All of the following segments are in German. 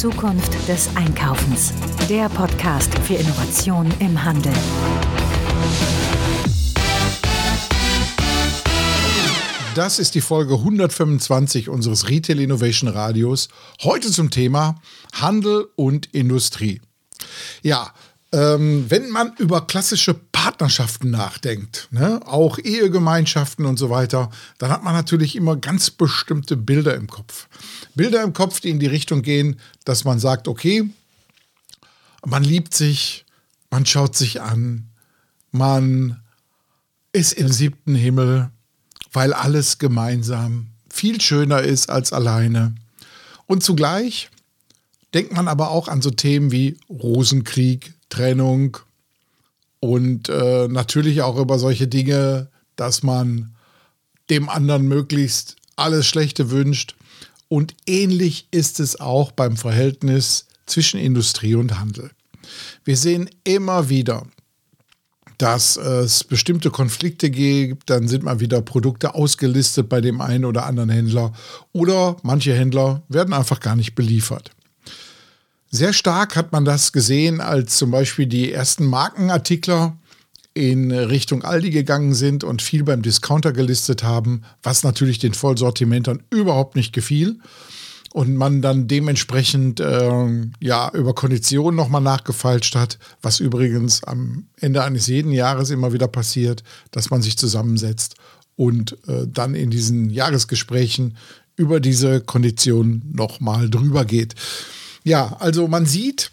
Zukunft des Einkaufens. Der Podcast für Innovation im Handel. Das ist die Folge 125 unseres Retail Innovation Radios. Heute zum Thema Handel und Industrie. Ja, ähm, wenn man über klassische Partnerschaften nachdenkt, ne, auch Ehegemeinschaften und so weiter, dann hat man natürlich immer ganz bestimmte Bilder im Kopf. Bilder im Kopf, die in die Richtung gehen, dass man sagt, okay, man liebt sich, man schaut sich an, man ist im siebten Himmel, weil alles gemeinsam viel schöner ist als alleine. Und zugleich denkt man aber auch an so Themen wie Rosenkrieg, Trennung und äh, natürlich auch über solche Dinge, dass man dem anderen möglichst alles Schlechte wünscht. Und ähnlich ist es auch beim Verhältnis zwischen Industrie und Handel. Wir sehen immer wieder, dass es bestimmte Konflikte gibt, dann sind mal wieder Produkte ausgelistet bei dem einen oder anderen Händler oder manche Händler werden einfach gar nicht beliefert. Sehr stark hat man das gesehen, als zum Beispiel die ersten Markenartikler in Richtung Aldi gegangen sind und viel beim Discounter gelistet haben, was natürlich den Vollsortimentern überhaupt nicht gefiel. Und man dann dementsprechend äh, ja über Konditionen nochmal nachgefeilscht hat, was übrigens am Ende eines jeden Jahres immer wieder passiert, dass man sich zusammensetzt und äh, dann in diesen Jahresgesprächen über diese Konditionen nochmal drüber geht. Ja, also man sieht,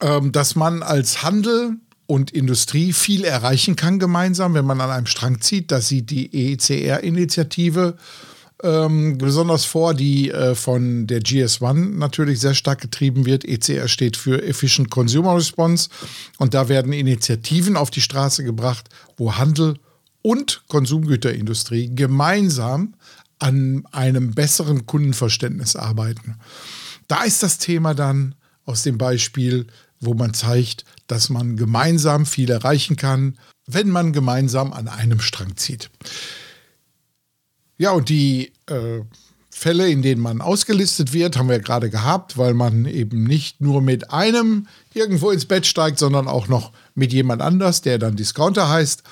ähm, dass man als Handel und Industrie viel erreichen kann gemeinsam, wenn man an einem Strang zieht. Das sieht die ECR-Initiative ähm, besonders vor, die äh, von der GS1 natürlich sehr stark getrieben wird. ECR steht für Efficient Consumer Response und da werden Initiativen auf die Straße gebracht, wo Handel und Konsumgüterindustrie gemeinsam an einem besseren Kundenverständnis arbeiten. Da ist das Thema dann aus dem Beispiel, wo man zeigt, dass man gemeinsam viel erreichen kann, wenn man gemeinsam an einem Strang zieht. Ja, und die äh, Fälle, in denen man ausgelistet wird, haben wir gerade gehabt, weil man eben nicht nur mit einem irgendwo ins Bett steigt, sondern auch noch mit jemand anders, der dann Discounter heißt.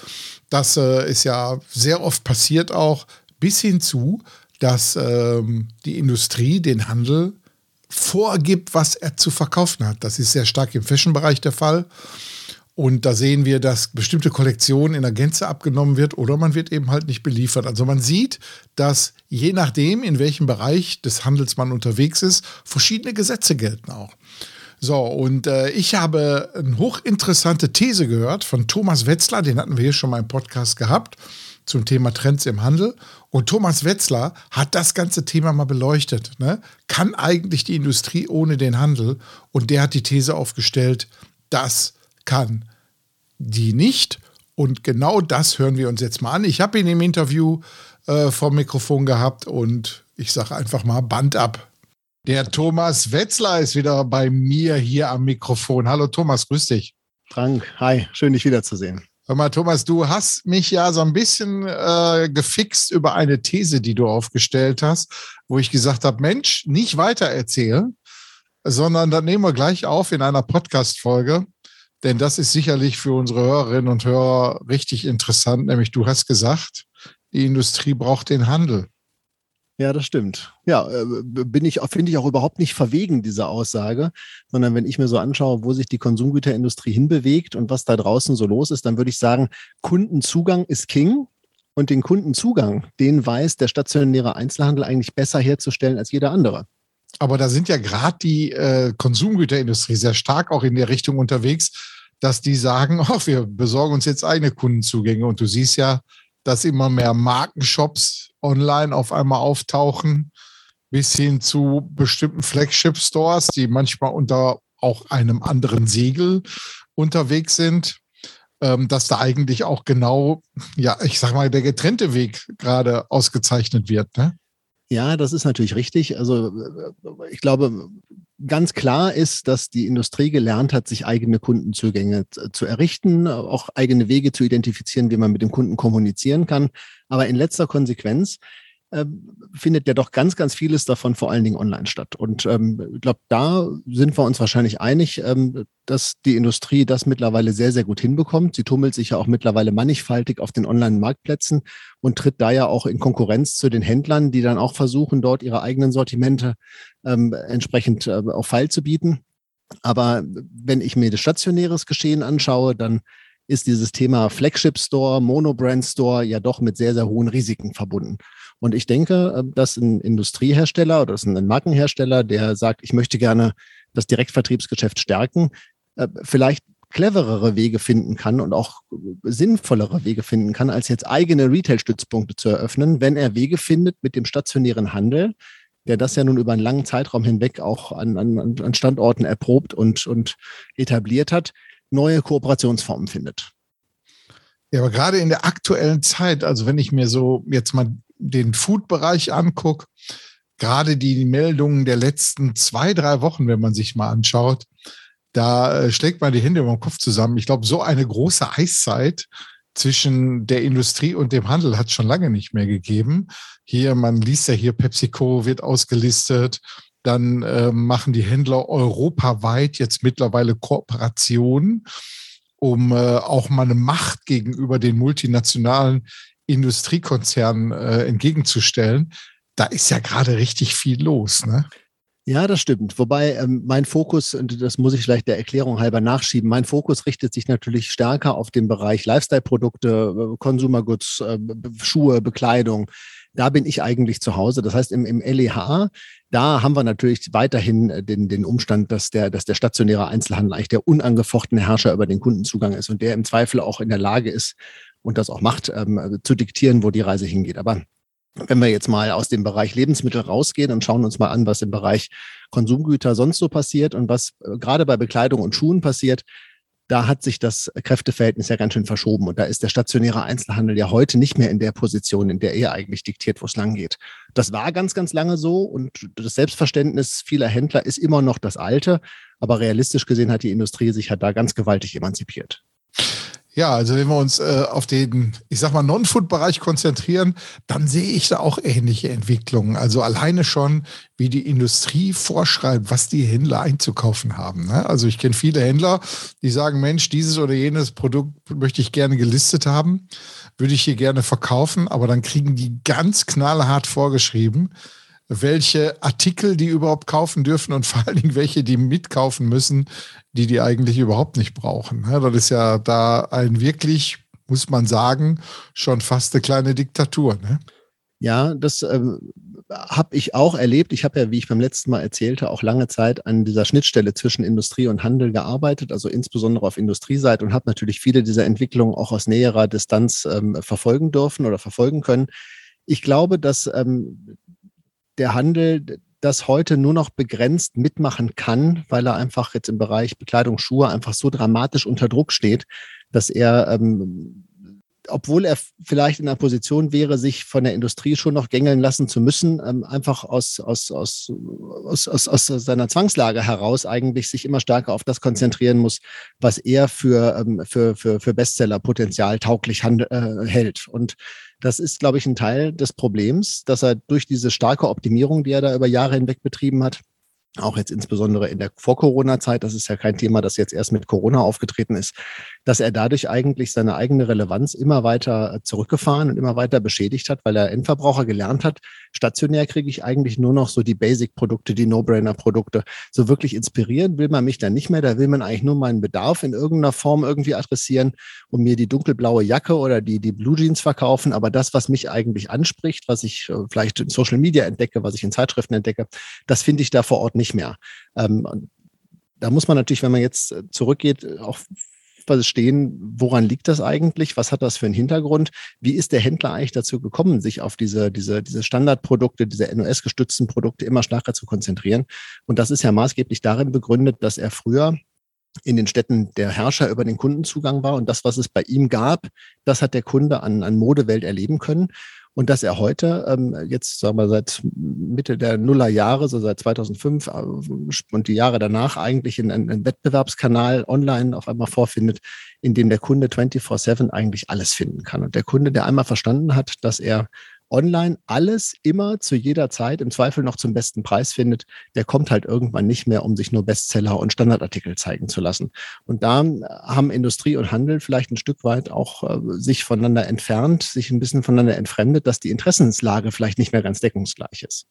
Das äh, ist ja sehr oft passiert auch, bis hin zu, dass ähm, die Industrie den Handel vorgibt, was er zu verkaufen hat. Das ist sehr stark im Fashion-Bereich der Fall. Und da sehen wir, dass bestimmte Kollektionen in der Gänze abgenommen wird oder man wird eben halt nicht beliefert. Also man sieht, dass je nachdem, in welchem Bereich des Handels man unterwegs ist, verschiedene Gesetze gelten auch. So, und äh, ich habe eine hochinteressante These gehört von Thomas Wetzler, den hatten wir hier schon mal im Podcast gehabt zum Thema Trends im Handel. Und Thomas Wetzler hat das ganze Thema mal beleuchtet. Ne? Kann eigentlich die Industrie ohne den Handel? Und der hat die These aufgestellt, das kann die nicht. Und genau das hören wir uns jetzt mal an. Ich habe ihn im Interview äh, vom Mikrofon gehabt und ich sage einfach mal Band ab. Der Thomas Wetzler ist wieder bei mir hier am Mikrofon. Hallo Thomas, grüß dich. Frank, hi, schön dich wiederzusehen. Hör mal, Thomas, du hast mich ja so ein bisschen äh, gefixt über eine These, die du aufgestellt hast, wo ich gesagt habe, Mensch, nicht weiter erzählen, sondern dann nehmen wir gleich auf in einer Podcast-Folge. Denn das ist sicherlich für unsere Hörerinnen und Hörer richtig interessant. Nämlich, du hast gesagt, die Industrie braucht den Handel. Ja, das stimmt. Ja, äh, bin ich, finde ich auch überhaupt nicht verwegen, diese Aussage, sondern wenn ich mir so anschaue, wo sich die Konsumgüterindustrie hinbewegt und was da draußen so los ist, dann würde ich sagen, Kundenzugang ist King. Und den Kundenzugang, den weiß der stationäre Einzelhandel eigentlich besser herzustellen als jeder andere. Aber da sind ja gerade die äh, Konsumgüterindustrie sehr stark auch in der Richtung unterwegs, dass die sagen, oh, wir besorgen uns jetzt eigene Kundenzugänge. Und du siehst ja, dass immer mehr Markenshops online auf einmal auftauchen, bis hin zu bestimmten Flagship-Stores, die manchmal unter auch einem anderen Segel unterwegs sind, ähm, dass da eigentlich auch genau, ja, ich sag mal, der getrennte Weg gerade ausgezeichnet wird. Ne? Ja, das ist natürlich richtig. Also ich glaube, ganz klar ist, dass die Industrie gelernt hat, sich eigene Kundenzugänge zu errichten, auch eigene Wege zu identifizieren, wie man mit dem Kunden kommunizieren kann. Aber in letzter Konsequenz findet ja doch ganz, ganz vieles davon vor allen Dingen online statt. Und ähm, ich glaube, da sind wir uns wahrscheinlich einig, ähm, dass die Industrie das mittlerweile sehr, sehr gut hinbekommt. Sie tummelt sich ja auch mittlerweile mannigfaltig auf den Online-Marktplätzen und tritt da ja auch in Konkurrenz zu den Händlern, die dann auch versuchen, dort ihre eigenen Sortimente ähm, entsprechend äh, auf Feil zu bieten. Aber wenn ich mir das stationäres Geschehen anschaue, dann ist dieses Thema Flagship Store, Monobrand Store ja doch mit sehr, sehr hohen Risiken verbunden. Und ich denke, äh, dass ein Industriehersteller oder ein Markenhersteller, der sagt, ich möchte gerne das Direktvertriebsgeschäft stärken, äh, vielleicht cleverere Wege finden kann und auch sinnvollere Wege finden kann, als jetzt eigene Retail-Stützpunkte zu eröffnen, wenn er Wege findet mit dem stationären Handel, der das ja nun über einen langen Zeitraum hinweg auch an, an, an Standorten erprobt und, und etabliert hat, neue Kooperationsformen findet. Ja, aber gerade in der aktuellen Zeit, also wenn ich mir so jetzt mal den Food-Bereich angucke, gerade die Meldungen der letzten zwei, drei Wochen, wenn man sich mal anschaut, da äh, schlägt man die Hände über den Kopf zusammen. Ich glaube, so eine große Eiszeit zwischen der Industrie und dem Handel hat es schon lange nicht mehr gegeben. Hier, man liest ja hier, PepsiCo wird ausgelistet. Dann äh, machen die Händler europaweit jetzt mittlerweile Kooperationen, um äh, auch mal eine Macht gegenüber den multinationalen Industriekonzernen äh, entgegenzustellen. Da ist ja gerade richtig viel los. Ne? Ja, das stimmt. Wobei ähm, mein Fokus, und das muss ich vielleicht der Erklärung halber nachschieben, mein Fokus richtet sich natürlich stärker auf den Bereich Lifestyle-Produkte, äh, Consumer Goods, äh, Schuhe, Bekleidung. Da bin ich eigentlich zu Hause. Das heißt, im, im LEH, da haben wir natürlich weiterhin äh, den, den Umstand, dass der, dass der stationäre Einzelhandel eigentlich der unangefochtene Herrscher über den Kundenzugang ist und der im Zweifel auch in der Lage ist und das auch macht, ähm, zu diktieren, wo die Reise hingeht. Aber wenn wir jetzt mal aus dem Bereich Lebensmittel rausgehen und schauen uns mal an, was im Bereich Konsumgüter sonst so passiert und was äh, gerade bei Bekleidung und Schuhen passiert, da hat sich das Kräfteverhältnis ja ganz schön verschoben. Und da ist der stationäre Einzelhandel ja heute nicht mehr in der Position, in der er eigentlich diktiert, wo es lang geht. Das war ganz, ganz lange so und das Selbstverständnis vieler Händler ist immer noch das alte. Aber realistisch gesehen hat die Industrie sich halt da ganz gewaltig emanzipiert. Ja, also wenn wir uns äh, auf den, ich sag mal, Non-Food-Bereich konzentrieren, dann sehe ich da auch ähnliche Entwicklungen. Also alleine schon, wie die Industrie vorschreibt, was die Händler einzukaufen haben. Ne? Also ich kenne viele Händler, die sagen, Mensch, dieses oder jenes Produkt möchte ich gerne gelistet haben, würde ich hier gerne verkaufen, aber dann kriegen die ganz knallhart vorgeschrieben, welche Artikel die überhaupt kaufen dürfen und vor allen Dingen welche die mitkaufen müssen, die die eigentlich überhaupt nicht brauchen. Das ist ja da ein wirklich, muss man sagen, schon fast eine kleine Diktatur. Ne? Ja, das ähm, habe ich auch erlebt. Ich habe ja, wie ich beim letzten Mal erzählte, auch lange Zeit an dieser Schnittstelle zwischen Industrie und Handel gearbeitet, also insbesondere auf Industrieseite und habe natürlich viele dieser Entwicklungen auch aus näherer Distanz ähm, verfolgen dürfen oder verfolgen können. Ich glaube, dass ähm, der Handel das heute nur noch begrenzt mitmachen kann, weil er einfach jetzt im Bereich Bekleidung, Schuhe einfach so dramatisch unter Druck steht, dass er, ähm, obwohl er vielleicht in einer Position wäre, sich von der Industrie schon noch gängeln lassen zu müssen, ähm, einfach aus, aus, aus, aus, aus, aus seiner Zwangslage heraus eigentlich sich immer stärker auf das konzentrieren muss, was er für, ähm, für, für, für Bestseller-Potenzial tauglich hand, äh, hält. Und das ist, glaube ich, ein Teil des Problems, dass er durch diese starke Optimierung, die er da über Jahre hinweg betrieben hat, auch jetzt insbesondere in der Vor-Corona-Zeit, das ist ja kein Thema, das jetzt erst mit Corona aufgetreten ist, dass er dadurch eigentlich seine eigene Relevanz immer weiter zurückgefahren und immer weiter beschädigt hat, weil er Endverbraucher gelernt hat, stationär kriege ich eigentlich nur noch so die Basic-Produkte, die No-Brainer-Produkte. So wirklich inspirieren will man mich dann nicht mehr, da will man eigentlich nur meinen Bedarf in irgendeiner Form irgendwie adressieren und mir die dunkelblaue Jacke oder die, die Blue Jeans verkaufen, aber das, was mich eigentlich anspricht, was ich äh, vielleicht in Social Media entdecke, was ich in Zeitschriften entdecke, das finde ich da vor Ort nicht mehr. Ähm, da muss man natürlich, wenn man jetzt äh, zurückgeht, auch stehen, woran liegt das eigentlich? Was hat das für einen Hintergrund? Wie ist der Händler eigentlich dazu gekommen, sich auf diese, diese, diese Standardprodukte, diese NOS-gestützten Produkte immer stärker zu konzentrieren? Und das ist ja maßgeblich darin begründet, dass er früher in den Städten der Herrscher über den Kundenzugang war und das, was es bei ihm gab, das hat der Kunde an, an Modewelt erleben können und dass er heute ähm, jetzt sagen wir seit Mitte der Nullerjahre, so seit 2005 äh, und die Jahre danach eigentlich in einen Wettbewerbskanal online auf einmal vorfindet, in dem der Kunde 24/7 eigentlich alles finden kann. Und der Kunde, der einmal verstanden hat, dass er online alles immer zu jeder Zeit im Zweifel noch zum besten Preis findet, der kommt halt irgendwann nicht mehr, um sich nur Bestseller und Standardartikel zeigen zu lassen. Und da haben Industrie und Handel vielleicht ein Stück weit auch äh, sich voneinander entfernt, sich ein bisschen voneinander entfremdet, dass die Interessenslage vielleicht nicht mehr ganz deckungsgleich ist.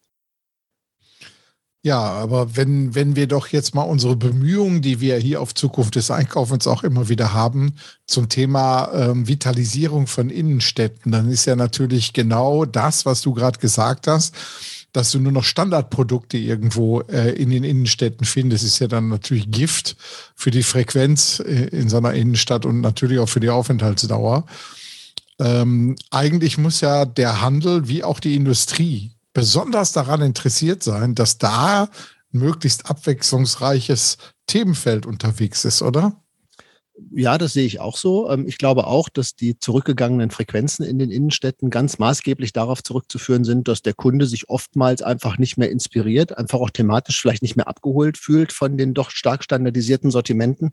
Ja, aber wenn, wenn wir doch jetzt mal unsere Bemühungen, die wir hier auf Zukunft des Einkaufens auch immer wieder haben, zum Thema ähm, Vitalisierung von Innenstädten, dann ist ja natürlich genau das, was du gerade gesagt hast, dass du nur noch Standardprodukte irgendwo äh, in den Innenstädten findest, ist ja dann natürlich Gift für die Frequenz äh, in so einer Innenstadt und natürlich auch für die Aufenthaltsdauer. Ähm, eigentlich muss ja der Handel wie auch die Industrie besonders daran interessiert sein, dass da ein möglichst abwechslungsreiches Themenfeld unterwegs ist, oder? Ja, das sehe ich auch so. Ähm, ich glaube auch, dass die zurückgegangenen Frequenzen in den Innenstädten ganz maßgeblich darauf zurückzuführen sind, dass der Kunde sich oftmals einfach nicht mehr inspiriert, einfach auch thematisch vielleicht nicht mehr abgeholt fühlt von den doch stark standardisierten Sortimenten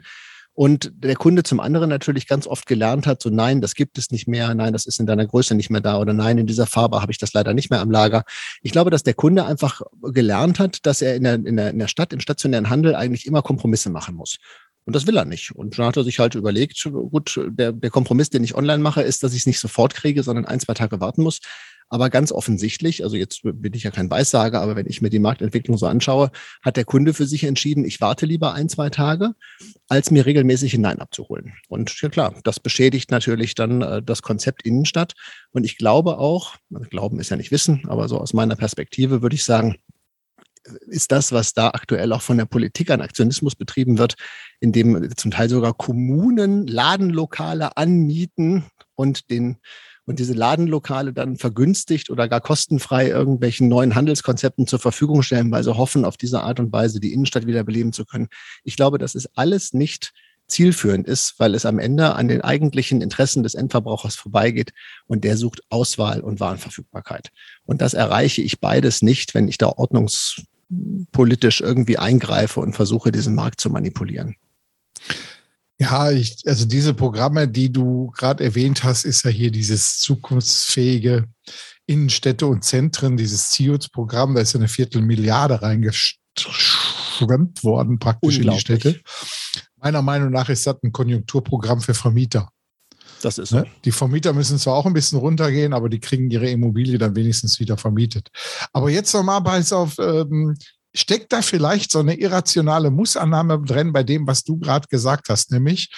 und der Kunde zum anderen natürlich ganz oft gelernt hat, so nein, das gibt es nicht mehr, nein, das ist in deiner Größe nicht mehr da oder nein, in dieser Farbe habe ich das leider nicht mehr am Lager. Ich glaube, dass der Kunde einfach gelernt hat, dass er in der, in der, in der Stadt, im stationären Handel eigentlich immer Kompromisse machen muss. Und das will er nicht. Und dann hat er sich halt überlegt, gut, der, der Kompromiss, den ich online mache, ist, dass ich es nicht sofort kriege, sondern ein, zwei Tage warten muss. Aber ganz offensichtlich, also jetzt bin ich ja kein Weissager, aber wenn ich mir die Marktentwicklung so anschaue, hat der Kunde für sich entschieden, ich warte lieber ein, zwei Tage, als mir regelmäßig hinein abzuholen. Und ja klar, das beschädigt natürlich dann äh, das Konzept Innenstadt. Und ich glaube auch, also Glauben ist ja nicht Wissen, aber so aus meiner Perspektive würde ich sagen, ist das, was da aktuell auch von der Politik an Aktionismus betrieben wird, indem zum Teil sogar Kommunen Ladenlokale anmieten und den und diese Ladenlokale dann vergünstigt oder gar kostenfrei irgendwelchen neuen Handelskonzepten zur Verfügung stellen, weil sie hoffen, auf diese Art und Weise die Innenstadt wieder beleben zu können. Ich glaube, das ist alles nicht zielführend ist, weil es am Ende an den eigentlichen Interessen des Endverbrauchers vorbeigeht und der sucht Auswahl und Warenverfügbarkeit. Und das erreiche ich beides nicht, wenn ich da ordnungspolitisch irgendwie eingreife und versuche, diesen Markt zu manipulieren. Ja, ich, also diese Programme, die du gerade erwähnt hast, ist ja hier dieses zukunftsfähige Innenstädte und Zentren, dieses CIUS-Programm, da ist ja eine Viertelmilliarde reingeschwemmt worden praktisch in die Städte. Meiner Meinung nach ist das ein Konjunkturprogramm für Vermieter. Das ist so. Ne? Die Vermieter müssen zwar auch ein bisschen runtergehen, aber die kriegen ihre Immobilie dann wenigstens wieder vermietet. Aber jetzt nochmal bei auf ähm, steckt da vielleicht so eine irrationale Mussannahme drin bei dem, was du gerade gesagt hast, nämlich,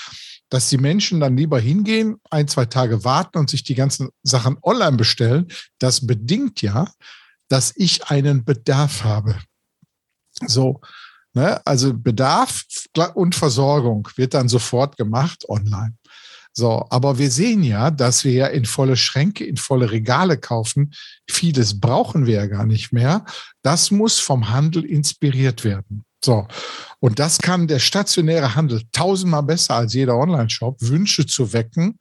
dass die Menschen dann lieber hingehen, ein, zwei Tage warten und sich die ganzen Sachen online bestellen. Das bedingt ja, dass ich einen Bedarf habe. So, ne? also Bedarf und Versorgung wird dann sofort gemacht online. So, aber wir sehen ja, dass wir ja in volle Schränke, in volle Regale kaufen. Vieles brauchen wir ja gar nicht mehr. Das muss vom Handel inspiriert werden. So. Und das kann der stationäre Handel tausendmal besser als jeder Online-Shop, Wünsche zu wecken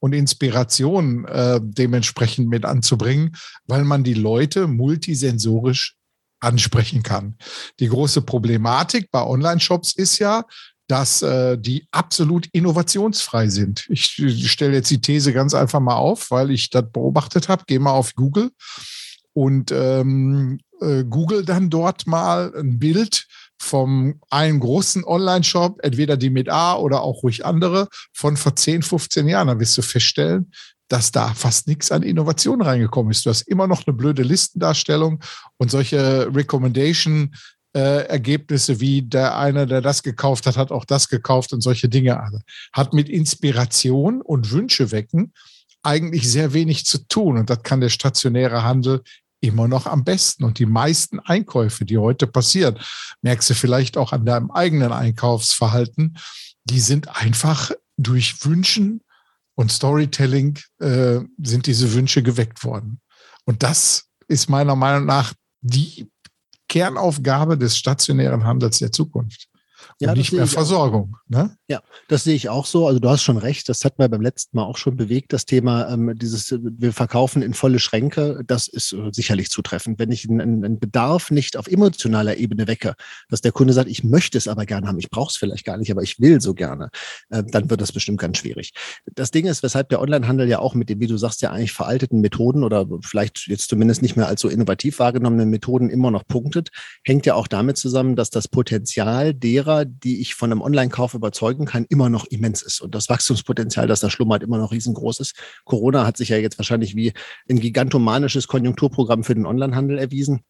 und Inspiration äh, dementsprechend mit anzubringen, weil man die Leute multisensorisch ansprechen kann. Die große Problematik bei Online-Shops ist ja, dass äh, die absolut innovationsfrei sind. Ich, ich stelle jetzt die These ganz einfach mal auf, weil ich das beobachtet habe. Geh mal auf Google und ähm, äh, Google dann dort mal ein Bild vom einen großen Online-Shop, entweder die mit A oder auch ruhig andere, von vor 10, 15 Jahren. Dann wirst du feststellen, dass da fast nichts an Innovation reingekommen ist. Du hast immer noch eine blöde Listendarstellung und solche Recommendation äh, Ergebnisse wie der eine, der das gekauft hat, hat auch das gekauft und solche Dinge alle. Hat mit Inspiration und Wünsche wecken eigentlich sehr wenig zu tun. Und das kann der stationäre Handel immer noch am besten. Und die meisten Einkäufe, die heute passieren, merkst du vielleicht auch an deinem eigenen Einkaufsverhalten, die sind einfach durch Wünschen und Storytelling äh, sind diese Wünsche geweckt worden. Und das ist meiner Meinung nach die Kernaufgabe des stationären Handels der Zukunft. Ja, und nicht mehr Versorgung. Ne? Ja, das sehe ich auch so. Also du hast schon recht, das hat mir beim letzten Mal auch schon bewegt, das Thema ähm, dieses, wir verkaufen in volle Schränke, das ist äh, sicherlich zutreffend. Wenn ich einen, einen, Bedarf nicht auf emotionaler Ebene wecke, dass der Kunde sagt, ich möchte es aber gerne haben, ich brauche es vielleicht gar nicht, aber ich will so gerne, äh, dann wird das bestimmt ganz schwierig. Das Ding ist, weshalb der Onlinehandel ja auch mit dem, wie du sagst, ja eigentlich veralteten Methoden oder vielleicht jetzt zumindest nicht mehr als so innovativ wahrgenommenen Methoden immer noch punktet, hängt ja auch damit zusammen, dass das Potenzial derer, die ich von einem Online-Kauf überzeugen kann, immer noch immens ist. Und das Wachstumspotenzial, das da schlummert, immer noch riesengroß ist. Corona hat sich ja jetzt wahrscheinlich wie ein gigantomanisches Konjunkturprogramm für den Onlinehandel erwiesen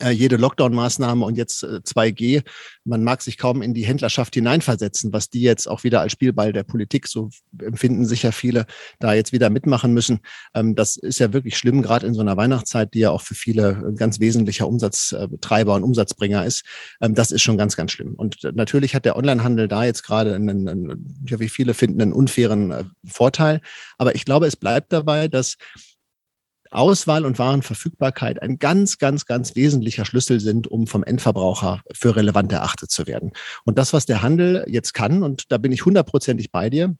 äh, jede Lockdown-Maßnahme und jetzt äh, 2G, man mag sich kaum in die Händlerschaft hineinversetzen, was die jetzt auch wieder als Spielball der Politik, so empfinden sich ja viele, da jetzt wieder mitmachen müssen. Ähm, das ist ja wirklich schlimm, gerade in so einer Weihnachtszeit, die ja auch für viele ein ganz wesentlicher Umsatztreiber und Umsatzbringer ist. Ähm, das ist schon ganz, ganz schlimm. Und natürlich hat der Onlinehandel da jetzt gerade einen, einen ja, wie viele finden, einen unfairen äh, Vorteil. Aber ich glaube, es bleibt dabei, dass Auswahl und Warenverfügbarkeit ein ganz, ganz, ganz wesentlicher Schlüssel sind, um vom Endverbraucher für relevant erachtet zu werden. Und das, was der Handel jetzt kann, und da bin ich hundertprozentig bei dir,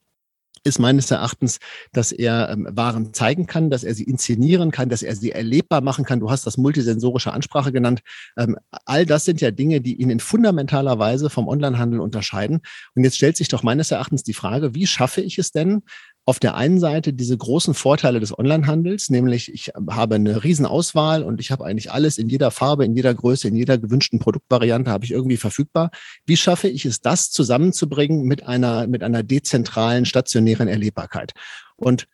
ist meines Erachtens, dass er ähm, Waren zeigen kann, dass er sie inszenieren kann, dass er sie erlebbar machen kann. Du hast das multisensorische Ansprache genannt. Ähm, all das sind ja Dinge, die ihn in fundamentaler Weise vom Onlinehandel unterscheiden. Und jetzt stellt sich doch meines Erachtens die Frage, wie schaffe ich es denn, auf der einen Seite diese großen Vorteile des Onlinehandels, nämlich ich habe eine Riesenauswahl und ich habe eigentlich alles in jeder Farbe, in jeder Größe, in jeder gewünschten Produktvariante habe ich irgendwie verfügbar. Wie schaffe ich es, das zusammenzubringen mit einer, mit einer dezentralen, stationären Erlebbarkeit? Und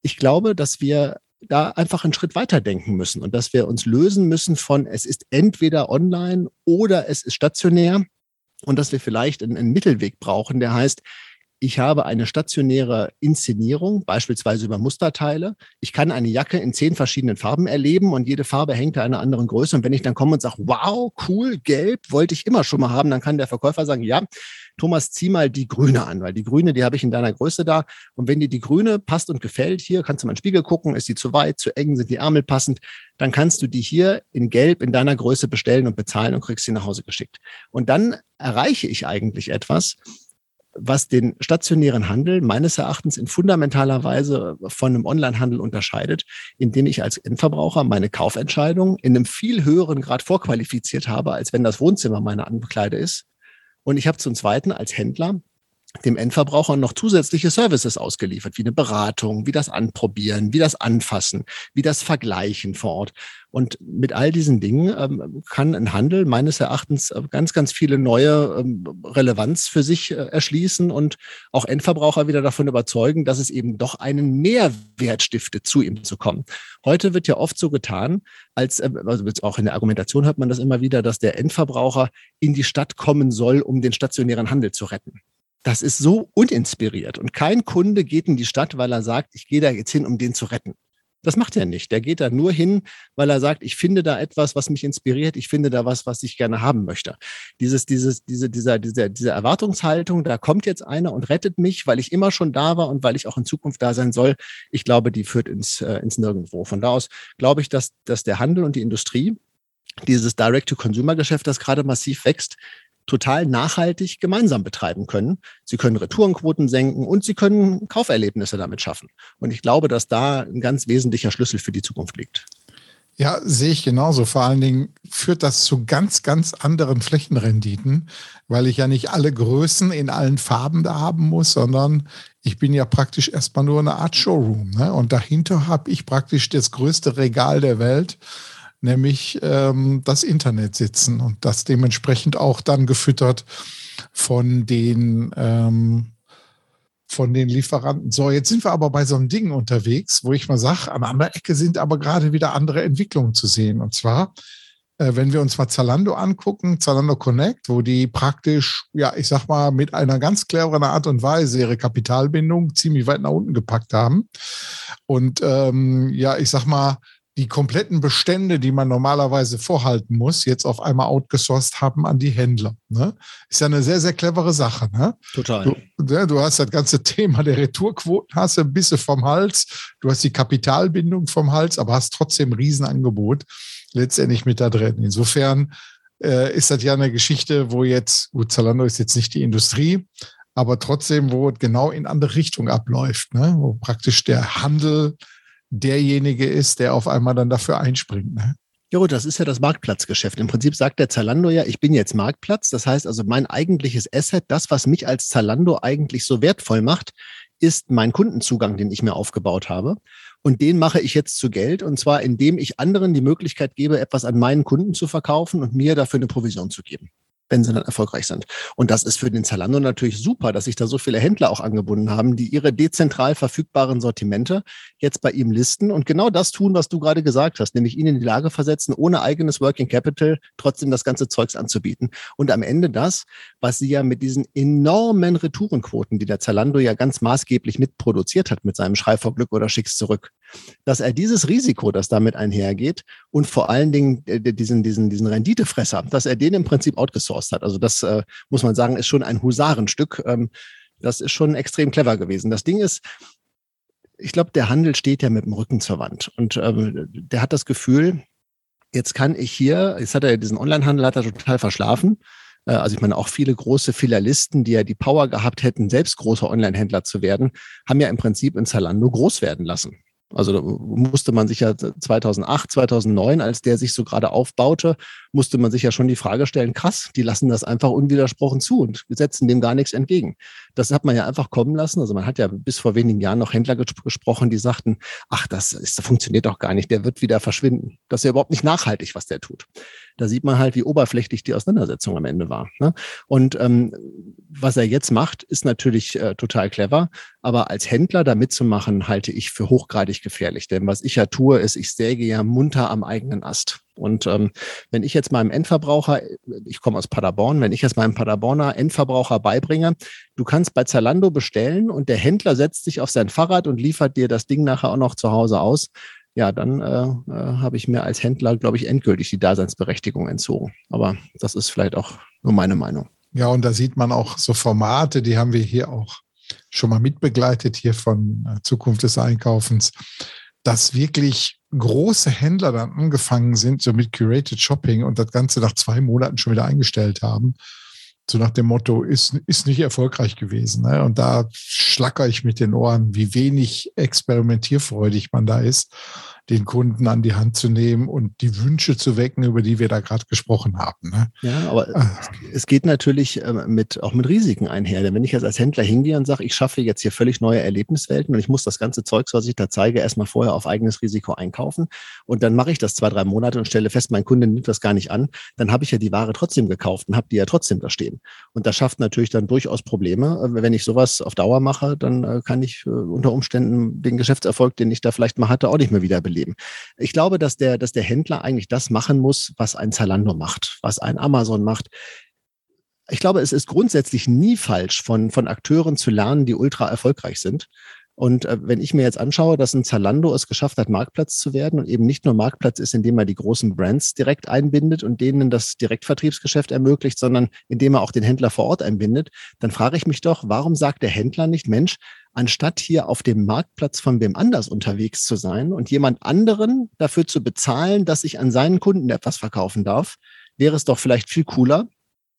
ich glaube, dass wir da einfach einen Schritt weiter denken müssen und dass wir uns lösen müssen von, es ist entweder online oder es ist stationär und dass wir vielleicht einen, einen Mittelweg brauchen, der heißt, ich habe eine stationäre Inszenierung, beispielsweise über Musterteile. Ich kann eine Jacke in zehn verschiedenen Farben erleben und jede Farbe hängt da einer anderen Größe. Und wenn ich dann komme und sage, wow, cool, gelb, wollte ich immer schon mal haben, dann kann der Verkäufer sagen, ja, Thomas, zieh mal die grüne an, weil die grüne, die habe ich in deiner Größe da. Und wenn dir die grüne passt und gefällt, hier kannst du mal in den Spiegel gucken, ist die zu weit, zu eng, sind die Ärmel passend, dann kannst du die hier in gelb in deiner Größe bestellen und bezahlen und kriegst sie nach Hause geschickt. Und dann erreiche ich eigentlich etwas, was den stationären Handel meines Erachtens in fundamentaler Weise von einem Onlinehandel unterscheidet, indem ich als Endverbraucher meine Kaufentscheidung in einem viel höheren Grad vorqualifiziert habe, als wenn das Wohnzimmer meine Ankleide ist. Und ich habe zum Zweiten als Händler dem Endverbraucher noch zusätzliche Services ausgeliefert, wie eine Beratung, wie das Anprobieren, wie das Anfassen, wie das Vergleichen vor Ort. Und mit all diesen Dingen ähm, kann ein Handel meines Erachtens äh, ganz, ganz viele neue ähm, Relevanz für sich äh, erschließen und auch Endverbraucher wieder davon überzeugen, dass es eben doch einen Mehrwert stiftet, zu ihm zu kommen. Heute wird ja oft so getan, als, äh, also auch in der Argumentation hört man das immer wieder, dass der Endverbraucher in die Stadt kommen soll, um den stationären Handel zu retten. Das ist so uninspiriert. Und kein Kunde geht in die Stadt, weil er sagt, ich gehe da jetzt hin, um den zu retten. Das macht er nicht. Der geht da nur hin, weil er sagt, ich finde da etwas, was mich inspiriert. Ich finde da was, was ich gerne haben möchte. Dieses, dieses, diese, dieser, diese, diese Erwartungshaltung, da kommt jetzt einer und rettet mich, weil ich immer schon da war und weil ich auch in Zukunft da sein soll. Ich glaube, die führt ins, äh, ins Nirgendwo. Von da aus glaube ich, dass, dass der Handel und die Industrie dieses Direct-to-Consumer-Geschäft, das gerade massiv wächst, total nachhaltig gemeinsam betreiben können. Sie können Retourenquoten senken und sie können Kauferlebnisse damit schaffen. Und ich glaube, dass da ein ganz wesentlicher Schlüssel für die Zukunft liegt. Ja, sehe ich genauso. Vor allen Dingen führt das zu ganz, ganz anderen Flächenrenditen, weil ich ja nicht alle Größen in allen Farben da haben muss, sondern ich bin ja praktisch erstmal nur eine Art Showroom. Ne? Und dahinter habe ich praktisch das größte Regal der Welt nämlich ähm, das Internet sitzen und das dementsprechend auch dann gefüttert von den ähm, von den Lieferanten. So, jetzt sind wir aber bei so einem Ding unterwegs, wo ich mal sage, an anderer Ecke sind aber gerade wieder andere Entwicklungen zu sehen. Und zwar, äh, wenn wir uns mal Zalando angucken, Zalando Connect, wo die praktisch, ja, ich sag mal, mit einer ganz cleveren Art und Weise ihre Kapitalbindung ziemlich weit nach unten gepackt haben. Und ähm, ja, ich sag mal, die kompletten Bestände, die man normalerweise vorhalten muss, jetzt auf einmal outgesourced haben an die Händler. Ne? Ist ja eine sehr, sehr clevere Sache. Ne? Total. Du, ne, du hast das ganze Thema der Retourquoten, hast ein bisschen vom Hals, du hast die Kapitalbindung vom Hals, aber hast trotzdem ein Riesenangebot letztendlich mit da drin. Insofern äh, ist das ja eine Geschichte, wo jetzt, gut, Zalando ist jetzt nicht die Industrie, aber trotzdem, wo es genau in andere Richtung abläuft, ne? wo praktisch der Handel derjenige ist, der auf einmal dann dafür einspringt. Ne? Ja das ist ja das Marktplatzgeschäft. Im Prinzip sagt der Zalando ja, ich bin jetzt Marktplatz. Das heißt also, mein eigentliches Asset, das, was mich als Zalando eigentlich so wertvoll macht, ist mein Kundenzugang, den ich mir aufgebaut habe. Und den mache ich jetzt zu Geld. Und zwar, indem ich anderen die Möglichkeit gebe, etwas an meinen Kunden zu verkaufen und mir dafür eine Provision zu geben wenn sie dann erfolgreich sind. Und das ist für den Zalando natürlich super, dass sich da so viele Händler auch angebunden haben, die ihre dezentral verfügbaren Sortimente jetzt bei ihm listen und genau das tun, was du gerade gesagt hast, nämlich ihn in die Lage versetzen, ohne eigenes Working Capital trotzdem das ganze Zeugs anzubieten. Und am Ende das, was sie ja mit diesen enormen Retourenquoten, die der Zalando ja ganz maßgeblich mitproduziert hat mit seinem Schrei vor Glück oder Schicks zurück, dass er dieses Risiko, das damit einhergeht und vor allen Dingen äh, diesen, diesen, diesen Renditefresser, dass er den im Prinzip outgesourced hat. Also das äh, muss man sagen, ist schon ein Husarenstück. Ähm, das ist schon extrem clever gewesen. Das Ding ist, ich glaube, der Handel steht ja mit dem Rücken zur Wand und ähm, der hat das Gefühl, jetzt kann ich hier, jetzt hat er diesen Onlinehandel hat er total verschlafen. Äh, also ich meine, auch viele große Filialisten, die ja die Power gehabt hätten, selbst großer Online-Händler zu werden, haben ja im Prinzip in Zalando groß werden lassen. Also da musste man sich ja 2008, 2009, als der sich so gerade aufbaute, musste man sich ja schon die Frage stellen, krass, die lassen das einfach unwidersprochen zu und setzen dem gar nichts entgegen. Das hat man ja einfach kommen lassen. Also man hat ja bis vor wenigen Jahren noch Händler gesprochen, die sagten, ach, das, ist, das funktioniert doch gar nicht, der wird wieder verschwinden. Das ist ja überhaupt nicht nachhaltig, was der tut. Da sieht man halt, wie oberflächlich die Auseinandersetzung am Ende war. Ne? Und ähm, was er jetzt macht, ist natürlich äh, total clever, aber als Händler da mitzumachen, halte ich für hochgradig gefährlich. Denn was ich ja tue, ist, ich säge ja munter am eigenen Ast. Und ähm, wenn ich jetzt meinem Endverbraucher, ich komme aus Paderborn, wenn ich jetzt meinem Paderborner Endverbraucher beibringe, du kannst bei Zalando bestellen und der Händler setzt sich auf sein Fahrrad und liefert dir das Ding nachher auch noch zu Hause aus, ja, dann äh, äh, habe ich mir als Händler, glaube ich, endgültig die Daseinsberechtigung entzogen. Aber das ist vielleicht auch nur meine Meinung. Ja, und da sieht man auch so Formate, die haben wir hier auch schon mal mitbegleitet, hier von äh, Zukunft des Einkaufens, dass wirklich große Händler dann angefangen sind, so mit Curated Shopping und das Ganze nach zwei Monaten schon wieder eingestellt haben. So nach dem Motto, ist, ist nicht erfolgreich gewesen. Ne? Und da schlacker ich mit den Ohren, wie wenig experimentierfreudig man da ist den Kunden an die Hand zu nehmen und die Wünsche zu wecken, über die wir da gerade gesprochen haben. Ne? Ja, aber ah. es geht natürlich ähm, mit, auch mit Risiken einher. Denn wenn ich jetzt als Händler hingehe und sage, ich schaffe jetzt hier völlig neue Erlebniswelten und ich muss das ganze Zeugs, was ich da zeige, erstmal vorher auf eigenes Risiko einkaufen und dann mache ich das zwei, drei Monate und stelle fest, mein Kunde nimmt das gar nicht an, dann habe ich ja die Ware trotzdem gekauft und habe die ja trotzdem da stehen. Und das schafft natürlich dann durchaus Probleme. Äh, wenn ich sowas auf Dauer mache, dann äh, kann ich äh, unter Umständen den Geschäftserfolg, den ich da vielleicht mal hatte, auch nicht mehr wieder beleben leben. Ich glaube, dass der, dass der Händler eigentlich das machen muss, was ein Zalando macht, was ein Amazon macht. Ich glaube, es ist grundsätzlich nie falsch, von, von Akteuren zu lernen, die ultra erfolgreich sind. Und äh, wenn ich mir jetzt anschaue, dass ein Zalando es geschafft hat, Marktplatz zu werden und eben nicht nur Marktplatz ist, indem er die großen Brands direkt einbindet und denen das Direktvertriebsgeschäft ermöglicht, sondern indem er auch den Händler vor Ort einbindet, dann frage ich mich doch, warum sagt der Händler nicht, Mensch, anstatt hier auf dem Marktplatz von wem anders unterwegs zu sein und jemand anderen dafür zu bezahlen, dass ich an seinen Kunden etwas verkaufen darf, wäre es doch vielleicht viel cooler,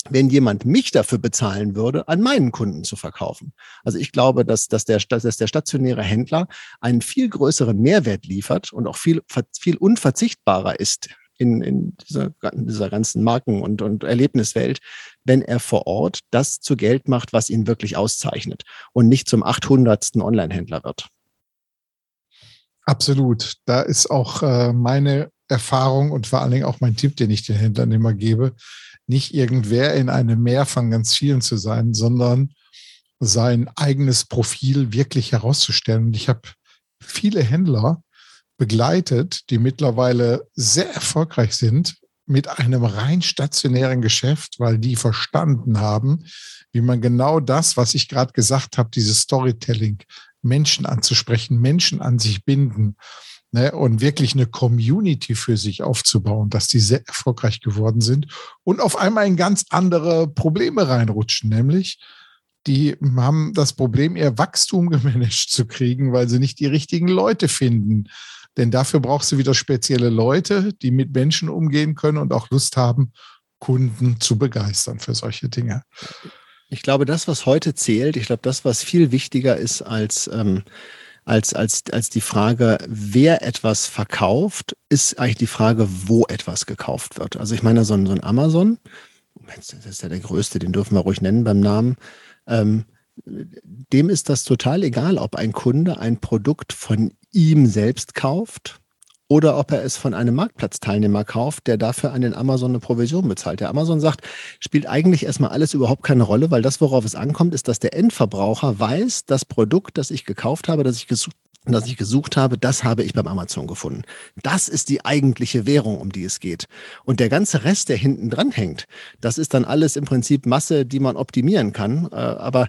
wenn jemand mich dafür bezahlen würde, an meinen Kunden zu verkaufen. Also ich glaube, dass, dass, der, dass der stationäre Händler einen viel größeren Mehrwert liefert und auch viel, viel unverzichtbarer ist in, in, dieser, dieser ganzen Marken- und, und Erlebniswelt, wenn er vor Ort das zu Geld macht, was ihn wirklich auszeichnet und nicht zum 800. Online-Händler wird. Absolut. Da ist auch äh, meine Erfahrung und vor allen Dingen auch mein Tipp, den ich den Händlern immer gebe nicht irgendwer in einem Meer von ganz vielen zu sein, sondern sein eigenes Profil wirklich herauszustellen. Und ich habe viele Händler begleitet, die mittlerweile sehr erfolgreich sind mit einem rein stationären Geschäft, weil die verstanden haben, wie man genau das, was ich gerade gesagt habe, dieses Storytelling, Menschen anzusprechen, Menschen an sich binden, ne, und wirklich eine Community für sich aufzubauen, dass die sehr erfolgreich geworden sind und auf einmal in ganz andere Probleme reinrutschen, nämlich die haben das Problem, ihr Wachstum gemanagt zu kriegen, weil sie nicht die richtigen Leute finden. Denn dafür brauchst du wieder spezielle Leute, die mit Menschen umgehen können und auch Lust haben, Kunden zu begeistern für solche Dinge. Ich glaube, das, was heute zählt, ich glaube, das, was viel wichtiger ist als, ähm, als, als, als die Frage, wer etwas verkauft, ist eigentlich die Frage, wo etwas gekauft wird. Also ich meine, so ein, so ein Amazon, das ist ja der größte, den dürfen wir ruhig nennen beim Namen, ähm, dem ist das total egal, ob ein Kunde ein Produkt von ihm selbst kauft oder ob er es von einem Marktplatzteilnehmer kauft, der dafür an den Amazon eine Provision bezahlt. Der Amazon sagt, spielt eigentlich erstmal alles überhaupt keine Rolle, weil das, worauf es ankommt, ist, dass der Endverbraucher weiß, das Produkt, das ich gekauft habe, das ich gesucht das ich gesucht habe, das habe ich beim Amazon gefunden. Das ist die eigentliche Währung, um die es geht. Und der ganze Rest, der hinten dran hängt, das ist dann alles im Prinzip Masse, die man optimieren kann. Äh, aber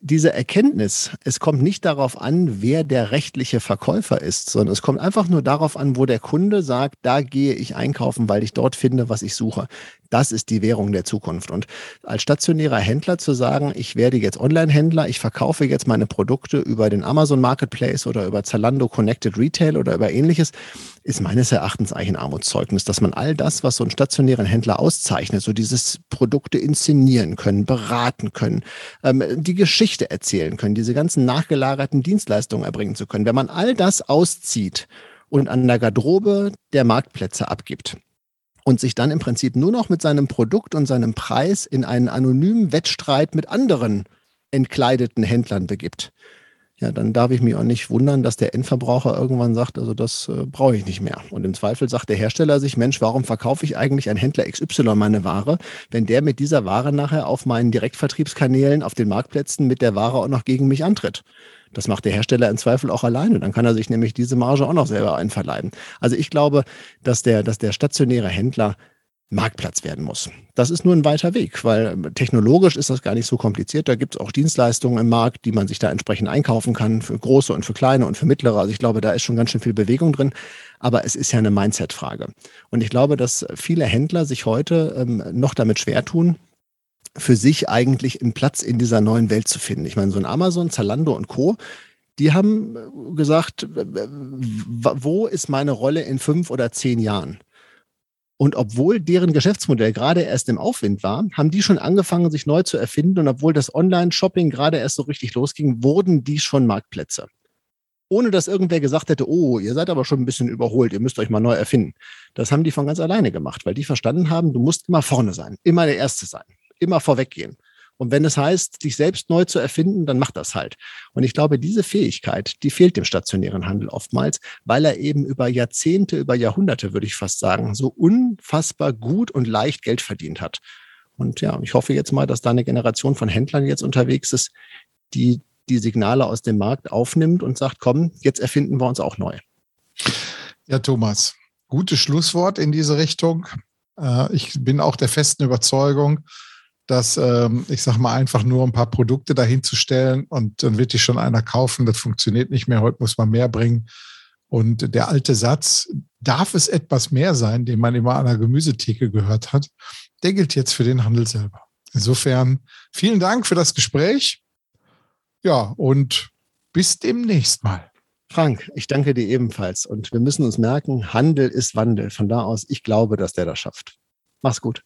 diese Erkenntnis, es kommt nicht darauf an, wer der rechtliche Verkäufer ist, sondern es kommt einfach nur darauf an, wo der Kunde sagt, da gehe ich einkaufen, weil ich dort finde, was ich suche. Das ist die Währung der Zukunft. Und als stationärer Händler zu sagen, ich werde jetzt Online-Händler, ich verkaufe jetzt meine Produkte über den Amazon Marketplace oder über Zalando Connected Retail oder über ähnliches, ist meines Erachtens eigentlich ein Armutszeugnis, dass man all das, was so einen stationären Händler auszeichnet, so dieses Produkte inszenieren können, beraten können, ähm, die Geschichte erzählen können, diese ganzen nachgelagerten Dienstleistungen erbringen zu können, wenn man all das auszieht und an der Garderobe der Marktplätze abgibt, und sich dann im Prinzip nur noch mit seinem Produkt und seinem Preis in einen anonymen Wettstreit mit anderen entkleideten Händlern begibt, ja, dann darf ich mich auch nicht wundern, dass der Endverbraucher irgendwann sagt, also das äh, brauche ich nicht mehr. Und im Zweifel sagt der Hersteller sich, Mensch, warum verkaufe ich eigentlich an Händler XY meine Ware, wenn der mit dieser Ware nachher auf meinen Direktvertriebskanälen, auf den Marktplätzen mit der Ware auch noch gegen mich antritt? Das macht der Hersteller im Zweifel auch alleine. Dann kann er sich nämlich diese Marge auch noch selber einverleiben. Also ich glaube, dass der, dass der stationäre Händler Marktplatz werden muss. Das ist nur ein weiter Weg, weil ähm, technologisch ist das gar nicht so kompliziert. Da gibt es auch Dienstleistungen im Markt, die man sich da entsprechend einkaufen kann, für große und für kleine und für mittlere. Also ich glaube, da ist schon ganz schön viel Bewegung drin. Aber es ist ja eine Mindset-Frage. Und ich glaube, dass viele Händler sich heute ähm, noch damit schwer tun, für sich eigentlich einen Platz in dieser neuen Welt zu finden. Ich meine, so ein Amazon, Zalando und Co., die haben äh, gesagt, wo ist meine Rolle in fünf oder zehn Jahren? Und obwohl deren Geschäftsmodell gerade erst im Aufwind war, haben die schon angefangen, sich neu zu erfinden. Und obwohl das Online-Shopping gerade erst so richtig losging, wurden die schon Marktplätze. Ohne dass irgendwer gesagt hätte, oh, ihr seid aber schon ein bisschen überholt, ihr müsst euch mal neu erfinden. Das haben die von ganz alleine gemacht, weil die verstanden haben, du musst immer vorne sein, immer der Erste sein immer vorweggehen. Und wenn es heißt, dich selbst neu zu erfinden, dann mach das halt. Und ich glaube, diese Fähigkeit, die fehlt dem stationären Handel oftmals, weil er eben über Jahrzehnte, über Jahrhunderte, würde ich fast sagen, so unfassbar gut und leicht Geld verdient hat. Und ja, ich hoffe jetzt mal, dass da eine Generation von Händlern jetzt unterwegs ist, die die Signale aus dem Markt aufnimmt und sagt, komm, jetzt erfinden wir uns auch neu. Ja, Thomas, gutes Schlusswort in diese Richtung. Äh, ich bin auch der festen Überzeugung, dass ähm, ich sage mal einfach nur ein paar Produkte dahin zu stellen und dann wird die schon einer kaufen. Das funktioniert nicht mehr. Heute muss man mehr bringen. Und der alte Satz, darf es etwas mehr sein, den man immer an der Gemüsetheke gehört hat, der gilt jetzt für den Handel selber. Insofern vielen Dank für das Gespräch. Ja, und bis demnächst mal. Frank, ich danke dir ebenfalls. Und wir müssen uns merken, Handel ist Wandel. Von da aus, ich glaube, dass der das schafft. Mach's gut.